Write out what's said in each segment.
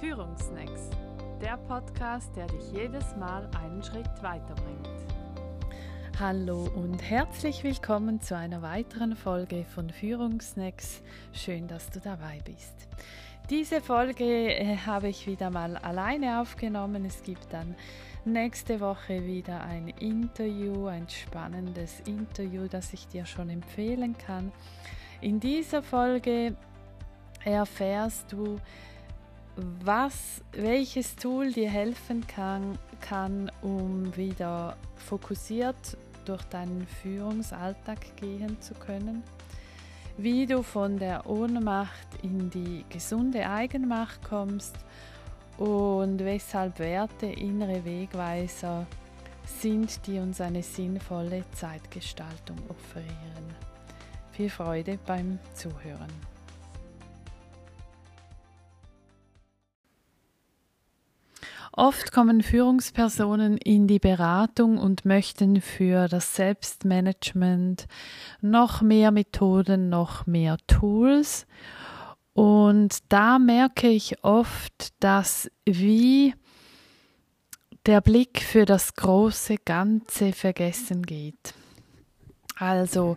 Führungsnacks, der Podcast, der dich jedes Mal einen Schritt weiterbringt. Hallo und herzlich willkommen zu einer weiteren Folge von Führungsnacks. Schön, dass du dabei bist. Diese Folge äh, habe ich wieder mal alleine aufgenommen. Es gibt dann nächste Woche wieder ein Interview, ein spannendes Interview, das ich dir schon empfehlen kann. In dieser Folge erfährst du, was, welches Tool dir helfen kann, kann, um wieder fokussiert durch deinen Führungsalltag gehen zu können, wie du von der Ohnmacht in die gesunde Eigenmacht kommst und weshalb Werte innere Wegweiser sind, die uns eine sinnvolle Zeitgestaltung offerieren. Viel Freude beim Zuhören. Oft kommen Führungspersonen in die Beratung und möchten für das Selbstmanagement noch mehr Methoden, noch mehr Tools. Und da merke ich oft, dass wie der Blick für das große Ganze vergessen geht. Also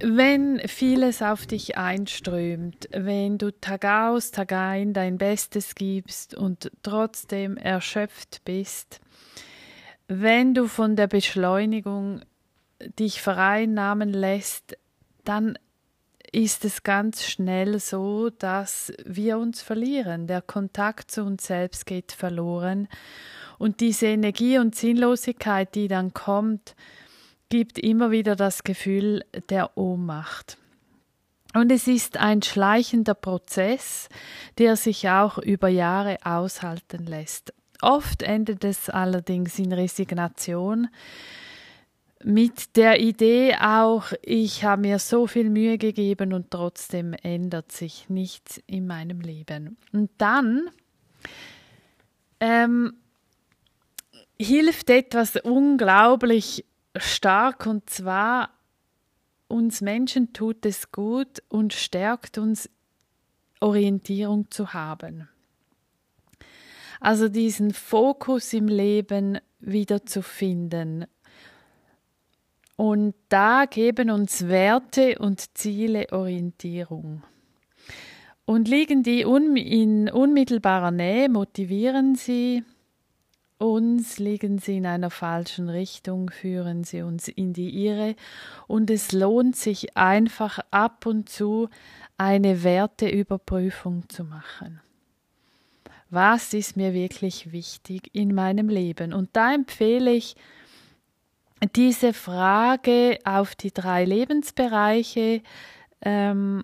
wenn vieles auf dich einströmt, wenn du Tag aus, Tag ein dein Bestes gibst und trotzdem erschöpft bist, wenn du von der Beschleunigung dich vereinnahmen lässt, dann ist es ganz schnell so, dass wir uns verlieren. Der Kontakt zu uns selbst geht verloren. Und diese Energie und Sinnlosigkeit, die dann kommt, gibt immer wieder das Gefühl der Ohnmacht. Und es ist ein schleichender Prozess, der sich auch über Jahre aushalten lässt. Oft endet es allerdings in Resignation, mit der Idee auch, ich habe mir so viel Mühe gegeben und trotzdem ändert sich nichts in meinem Leben. Und dann ähm, hilft etwas unglaublich stark und zwar uns Menschen tut es gut und stärkt uns Orientierung zu haben. Also diesen Fokus im Leben wieder zu finden. Und da geben uns Werte und Ziele Orientierung. Und liegen die in unmittelbarer Nähe, motivieren sie uns, liegen sie in einer falschen Richtung, führen sie uns in die Irre und es lohnt sich einfach ab und zu eine Werteüberprüfung zu machen. Was ist mir wirklich wichtig in meinem Leben? Und da empfehle ich, diese Frage auf die drei Lebensbereiche ähm,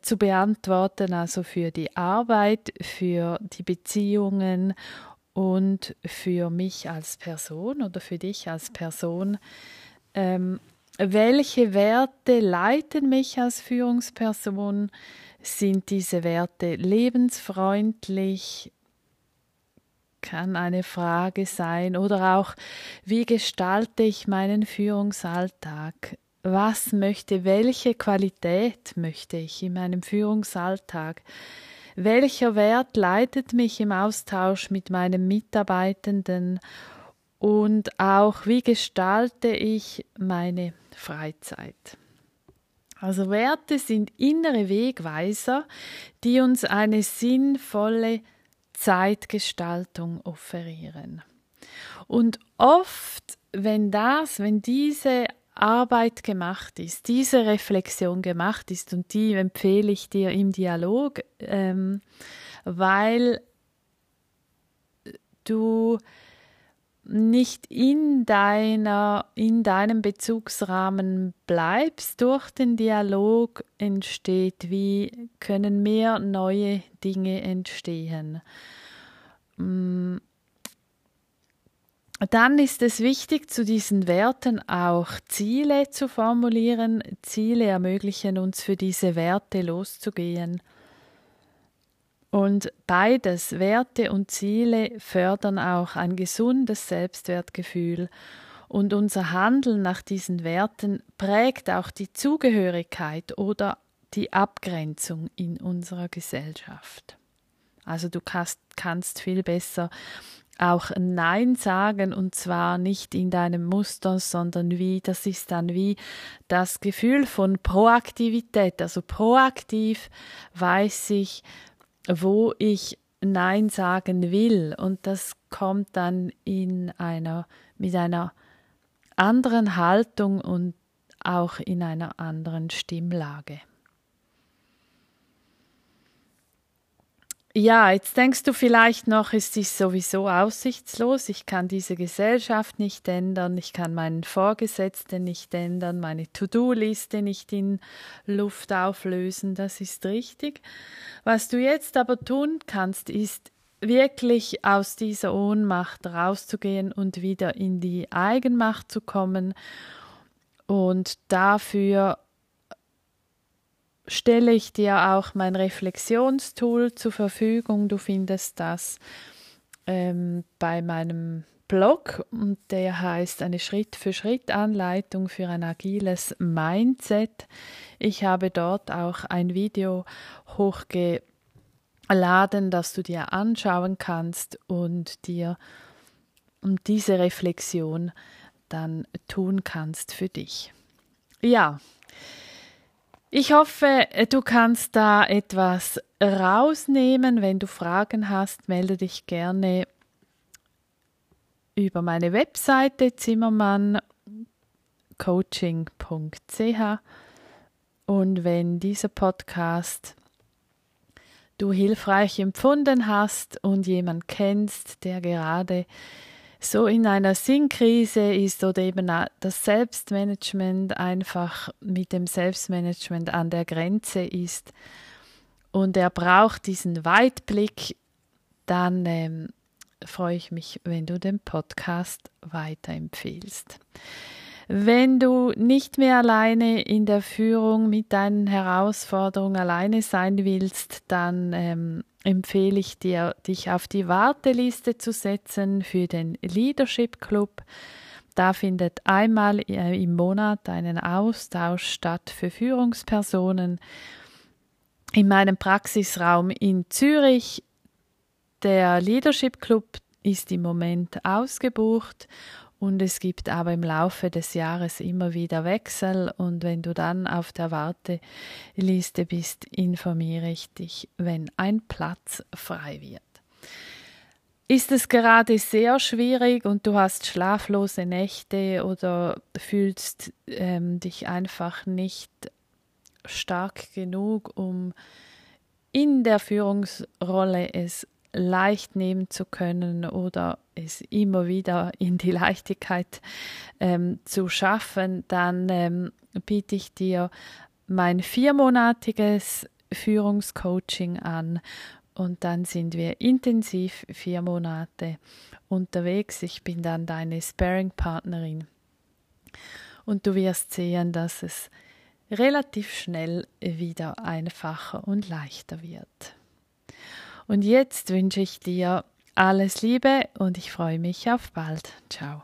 zu beantworten, also für die Arbeit, für die Beziehungen und für mich als Person oder für dich als Person, ähm, welche Werte leiten mich als Führungsperson? Sind diese Werte lebensfreundlich? Kann eine Frage sein. Oder auch, wie gestalte ich meinen Führungsalltag? Was möchte, welche Qualität möchte ich in meinem Führungsalltag? Welcher Wert leitet mich im Austausch mit meinen Mitarbeitenden und auch wie gestalte ich meine Freizeit? Also Werte sind innere Wegweiser, die uns eine sinnvolle Zeitgestaltung offerieren. Und oft, wenn das, wenn diese Arbeit gemacht ist, diese Reflexion gemacht ist und die empfehle ich dir im Dialog, ähm, weil du nicht in deiner in deinem Bezugsrahmen bleibst. Durch den Dialog entsteht wie können mehr neue Dinge entstehen. Mm, dann ist es wichtig, zu diesen Werten auch Ziele zu formulieren. Ziele ermöglichen uns für diese Werte loszugehen. Und beides, Werte und Ziele, fördern auch ein gesundes Selbstwertgefühl. Und unser Handeln nach diesen Werten prägt auch die Zugehörigkeit oder die Abgrenzung in unserer Gesellschaft. Also du kannst, kannst viel besser auch Nein sagen und zwar nicht in deinem Muster, sondern wie, das ist dann wie das Gefühl von Proaktivität. Also proaktiv weiß ich, wo ich Nein sagen will und das kommt dann in einer, mit einer anderen Haltung und auch in einer anderen Stimmlage. Ja, jetzt denkst du vielleicht noch, es ist sowieso aussichtslos, ich kann diese Gesellschaft nicht ändern, ich kann meinen Vorgesetzten nicht ändern, meine To-Do-Liste nicht in Luft auflösen, das ist richtig. Was du jetzt aber tun kannst, ist wirklich aus dieser Ohnmacht rauszugehen und wieder in die Eigenmacht zu kommen und dafür stelle ich dir auch mein Reflexionstool zur Verfügung. Du findest das ähm, bei meinem Blog und der heißt eine Schritt-für-Schritt-Anleitung für ein agiles Mindset. Ich habe dort auch ein Video hochgeladen, das du dir anschauen kannst und dir und diese Reflexion dann tun kannst für dich. Ja, ich hoffe, du kannst da etwas rausnehmen. Wenn du Fragen hast, melde dich gerne über meine Webseite zimmermanncoaching.ch und wenn dieser Podcast du hilfreich empfunden hast und jemand kennst, der gerade so in einer Sinnkrise ist oder eben das Selbstmanagement einfach mit dem Selbstmanagement an der Grenze ist und er braucht diesen Weitblick, dann ähm, freue ich mich, wenn du den Podcast weiterempfehlst. Wenn du nicht mehr alleine in der Führung mit deinen Herausforderungen alleine sein willst, dann ähm, empfehle ich dir, dich auf die Warteliste zu setzen für den Leadership Club. Da findet einmal im Monat einen Austausch statt für Führungspersonen in meinem Praxisraum in Zürich. Der Leadership Club ist im Moment ausgebucht und es gibt aber im Laufe des Jahres immer wieder Wechsel. Und wenn du dann auf der Warteliste bist, informiere ich dich, wenn ein Platz frei wird. Ist es gerade sehr schwierig und du hast schlaflose Nächte oder fühlst ähm, dich einfach nicht stark genug, um in der Führungsrolle es leicht nehmen zu können oder es immer wieder in die Leichtigkeit ähm, zu schaffen, dann ähm, biete ich dir mein viermonatiges Führungscoaching an und dann sind wir intensiv vier Monate unterwegs. Ich bin dann deine Sparing-Partnerin und du wirst sehen, dass es relativ schnell wieder einfacher und leichter wird. Und jetzt wünsche ich dir alles Liebe und ich freue mich auf bald. Ciao.